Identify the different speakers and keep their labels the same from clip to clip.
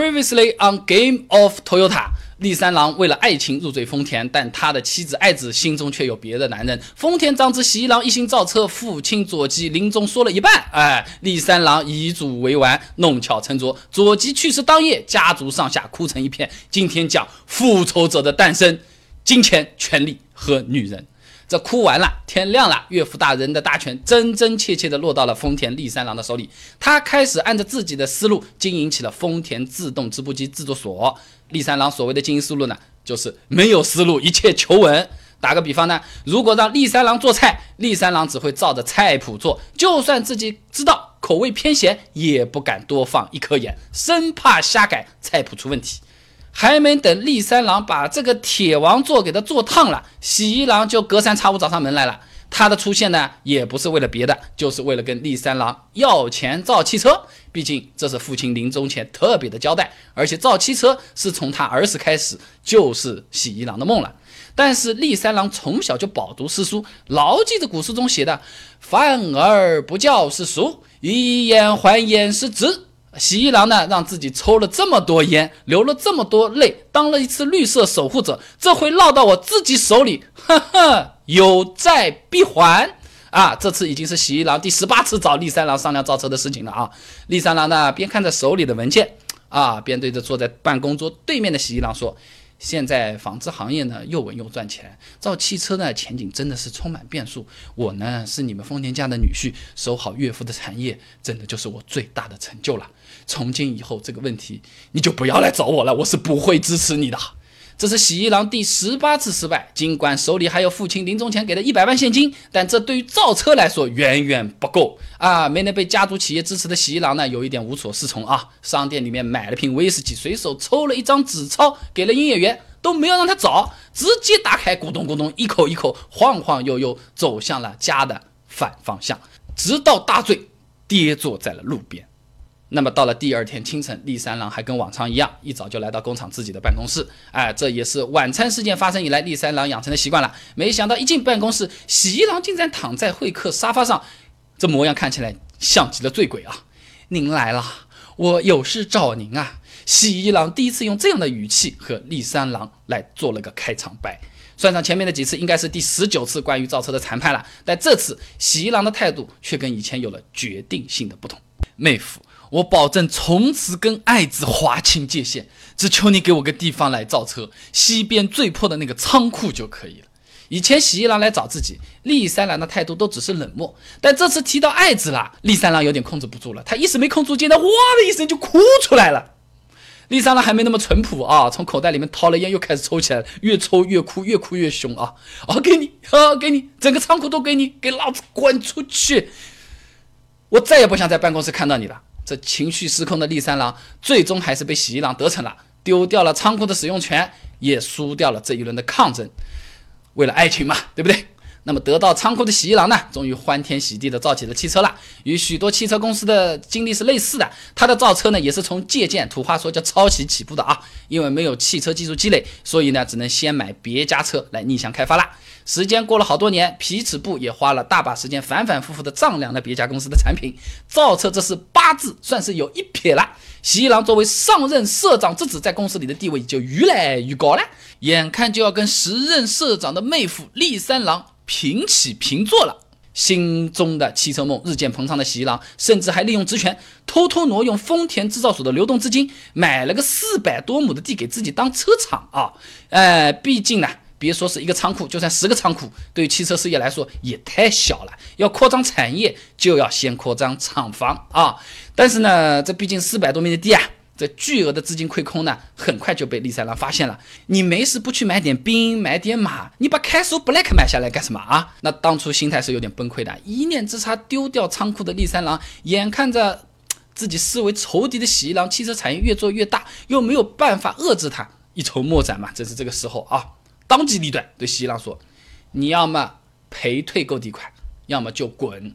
Speaker 1: Previously on Game of Toyota。立三郎为了爱情入赘丰田，但他的妻子爱子心中却有别的男人。丰田长子喜一郎一心造车，父亲佐吉临终说了一半，哎，立三郎遗嘱未完，弄巧成拙，佐吉去世当夜，家族上下哭成一片。今天讲复仇者的诞生，金钱、权力和女人。这哭完了，天亮了，岳父大人的大权真真切切的落到了丰田立三郎的手里，他开始按照自己的思路经营起了丰田自动织布机制作所。立三郎所谓的经营思路呢，就是没有思路，一切求稳。打个比方呢，如果让立三郎做菜，立三郎只会照着菜谱做，就算自己知道口味偏咸，也不敢多放一颗盐，生怕瞎改菜谱出问题。还没等立三郎把这个铁王座给他做烫了，喜一郎就隔三差五找上门来了。他的出现呢，也不是为了别的，就是为了跟立三郎要钱造汽车。毕竟这是父亲临终前特别的交代，而且造汽车是从他儿时开始就是喜一郎的梦了。但是立三郎从小就饱读诗书，牢记着古书中写的“饭而不教是俗，以眼还眼是直”。喜一郎呢，让自己抽了这么多烟，流了这么多泪，当了一次绿色守护者，这回落到我自己手里，呵呵，有债必还啊！这次已经是喜一郎第十八次找立三郎商量造车的事情了啊！立三郎呢，边看着手里的文件啊，边对着坐在办公桌对面的喜一郎说。现在纺织行业呢又稳又赚钱，造汽车呢前景真的是充满变数。我呢是你们丰田家的女婿，守好岳父的产业，真的就是我最大的成就了。从今以后这个问题你就不要来找我了，我是不会支持你的。这是喜一郎第十八次失败，尽管手里还有父亲临终前给的一百万现金，但这对于造车来说远远不够啊！没能被家族企业支持的喜一郎呢，有一点无所适从啊。商店里面买了瓶威士忌，随手抽了一张纸钞给了营业员，都没有让他找，直接打开，咕咚咕咚，一口一口，晃晃悠悠走向了家的反方向，直到大醉，跌坐在了路边。那么到了第二天清晨，立三郎还跟往常一样，一早就来到工厂自己的办公室。哎，这也是晚餐事件发生以来立三郎养成的习惯了。没想到一进办公室，喜一郎竟然躺在会客沙发上，这模样看起来像极了醉鬼啊！您来了，我有事找您啊！喜一郎第一次用这样的语气和立三郎来做了个开场白。算上前面的几次，应该是第十九次关于造车的谈判了。但这次喜一郎的态度却跟以前有了决定性的不同，妹夫。我保证从此跟爱子划清界限，只求你给我个地方来造车，西边最破的那个仓库就可以了。以前喜一郎来找自己，立三郎的态度都只是冷漠，但这次提到爱子了，立三郎有点控制不住了，他一时没控住肩，他哇的一声就哭出来了。立三郎还没那么淳朴啊，从口袋里面掏了烟，又开始抽起来了，越抽越哭，越哭越凶啊！啊，给你啊，给你，整个仓库都给你，给老子滚出去！我再也不想在办公室看到你了。这情绪失控的立三郎，最终还是被喜一郎得逞了，丢掉了仓库的使用权，也输掉了这一轮的抗争。为了爱情嘛，对不对？那么得到仓库的喜一郎呢，终于欢天喜地的造起了汽车了。与许多汽车公司的经历是类似的，他的造车呢，也是从借鉴，土话说叫抄袭起步的啊。因为没有汽车技术积累，所以呢，只能先买别家车来逆向开发了。时间过了好多年，皮尺部也花了大把时间，反反复复的丈量了别家公司的产品造车，这是八字算是有一撇了。喜一郎作为上任社长之子，在公司里的地位就越来越高了，眼看就要跟时任社长的妹夫立三郎平起平坐了。心中的汽车梦日渐膨胀的喜一郎，甚至还利用职权偷偷挪用丰田制造所的流动资金，买了个四百多亩的地给自己当车厂啊！哎，毕竟呢。别说是一个仓库，就算十个仓库，对于汽车事业来说也太小了。要扩张产业，就要先扩张厂房啊！但是呢，这毕竟四百多亩的地啊，这巨额的资金亏空呢，很快就被立三郎发现了。你没事不去买点兵，买点马，你把开苏 Black 买下来干什么啊？那当初心态是有点崩溃的，一念之差丢掉仓库的立三郎，眼看着自己视为仇敌的喜一郎汽车产业越做越大，又没有办法遏制他，一筹莫展嘛。正是这个时候啊。当机立断对喜一郎说：“你要么赔退购地款，要么就滚。”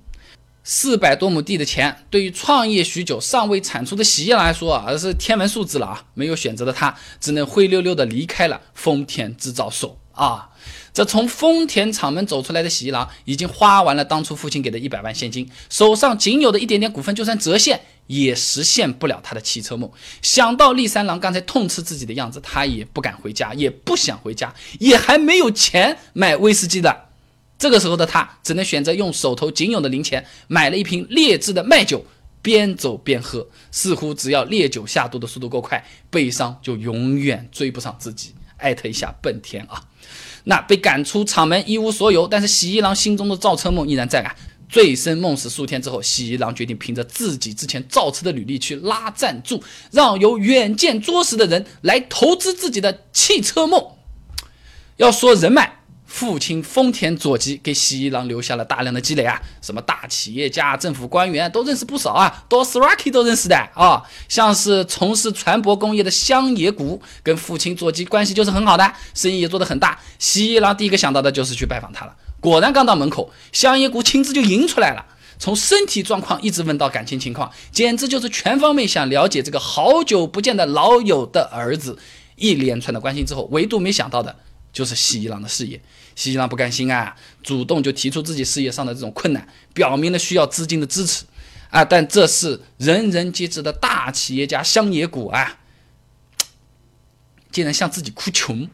Speaker 1: 四百多亩地的钱，对于创业许久尚未产出的喜一郎来说啊，而是天文数字了啊！没有选择的他，只能灰溜溜的离开了丰田制造所啊。这从丰田厂门走出来的喜一郎，已经花完了当初父亲给的一百万现金，手上仅有的一点点股份，就算折现也实现不了他的汽车梦。想到厉三郎刚才痛斥自己的样子，他也不敢回家，也不想回家，也还没有钱买威士忌的。这个时候的他，只能选择用手头仅有的零钱买了一瓶劣质的麦酒，边走边喝。似乎只要烈酒下肚的速度够快，悲伤就永远追不上自己。艾特一下本田啊！那被赶出厂门一无所有，但是喜一郎心中的造车梦依然在啊。醉生梦死数天之后，喜一郎决定凭着自己之前造车的履历去拉赞助，让有远见卓识的人来投资自己的汽车梦。要说人脉，父亲丰田佐吉给喜一郎留下了大量的积累啊，什么大企业家、政府官员都认识不少啊，多斯拉基都认识的啊。像是从事船舶工业的乡野谷，跟父亲佐吉关系就是很好的，生意也做得很大。喜一郎第一个想到的就是去拜访他了。果然，刚到门口，乡野谷亲自就迎出来了。从身体状况一直问到感情情况，简直就是全方面想了解这个好久不见的老友的儿子。一连串的关心之后，唯独没想到的就是喜一郎的事业。喜一郎不甘心啊，主动就提出自己事业上的这种困难，表明了需要资金的支持啊。但这是人人皆知的大企业家香野谷啊，竟然向自己哭穷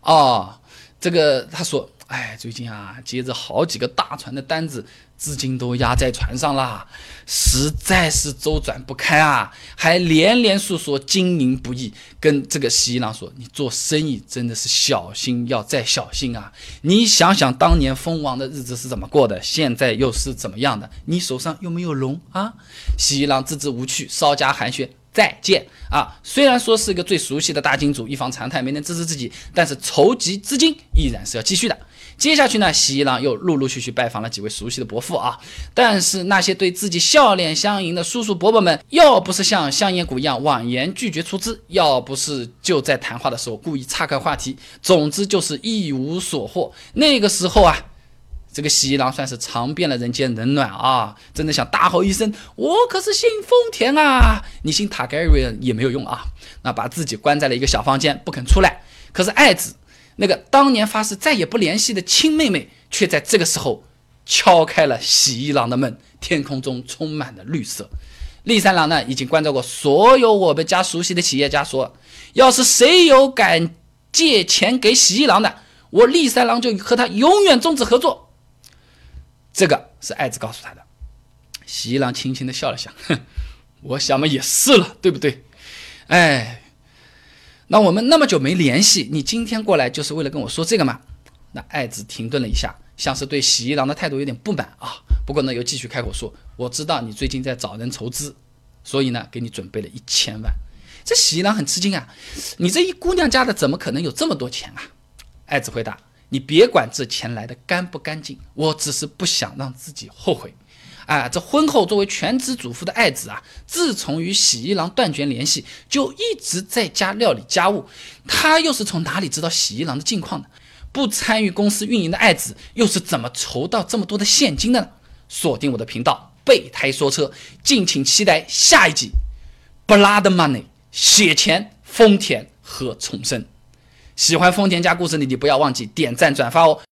Speaker 1: 啊！这个他说。哎，最近啊，接着好几个大船的单子，资金都压在船上了，实在是周转不开啊，还连连诉说经营不易，跟这个喜一郎说：“你做生意真的是小心要再小心啊！你想想当年封王的日子是怎么过的，现在又是怎么样的？你手上又没有龙啊？”喜一郎支支无趣，稍加寒暄。再见啊！虽然说是一个最熟悉的大金主，一方常态没能支持自己，但是筹集资金依然是要继续的。接下去呢，喜一郎又陆陆续续拜访了几位熟悉的伯父啊，但是那些对自己笑脸相迎的叔叔伯伯们，要不是像香烟谷一样婉言拒绝出资，要不是就在谈话的时候故意岔开话题，总之就是一无所获。那个时候啊。这个喜一郎算是尝遍了人间冷暖啊！真的想大吼一声：“我可是姓丰田啊！你姓塔盖瑞也没有用啊！”那把自己关在了一个小房间，不肯出来。可是爱子那个当年发誓再也不联系的亲妹妹，却在这个时候敲开了喜一郎的门。天空中充满了绿色。立三郎呢，已经关照过所有我们家熟悉的企业家，说要是谁有敢借钱给喜一郎的，我立三郎就和他永远终止合作。这个是爱子告诉他的，喜一郎轻轻的笑了笑，哼，我想嘛也是了，对不对？哎，那我们那么久没联系，你今天过来就是为了跟我说这个吗？那爱子停顿了一下，像是对喜一郎的态度有点不满啊。不过呢，又继续开口说，我知道你最近在找人筹资，所以呢，给你准备了一千万。这喜一郎很吃惊啊，你这一姑娘家的怎么可能有这么多钱啊？爱子回答。你别管这钱来的干不干净，我只是不想让自己后悔。啊，这婚后作为全职主妇的爱子啊，自从与喜一郎断绝联系，就一直在家料理家务。他又是从哪里知道喜一郎的近况的？不参与公司运营的爱子，又是怎么筹到这么多的现金的呢？锁定我的频道，备胎说车，敬请期待下一集。Blood Money，血钱，丰田和重生。喜欢丰田家故事的你，不要忘记点赞转发哦。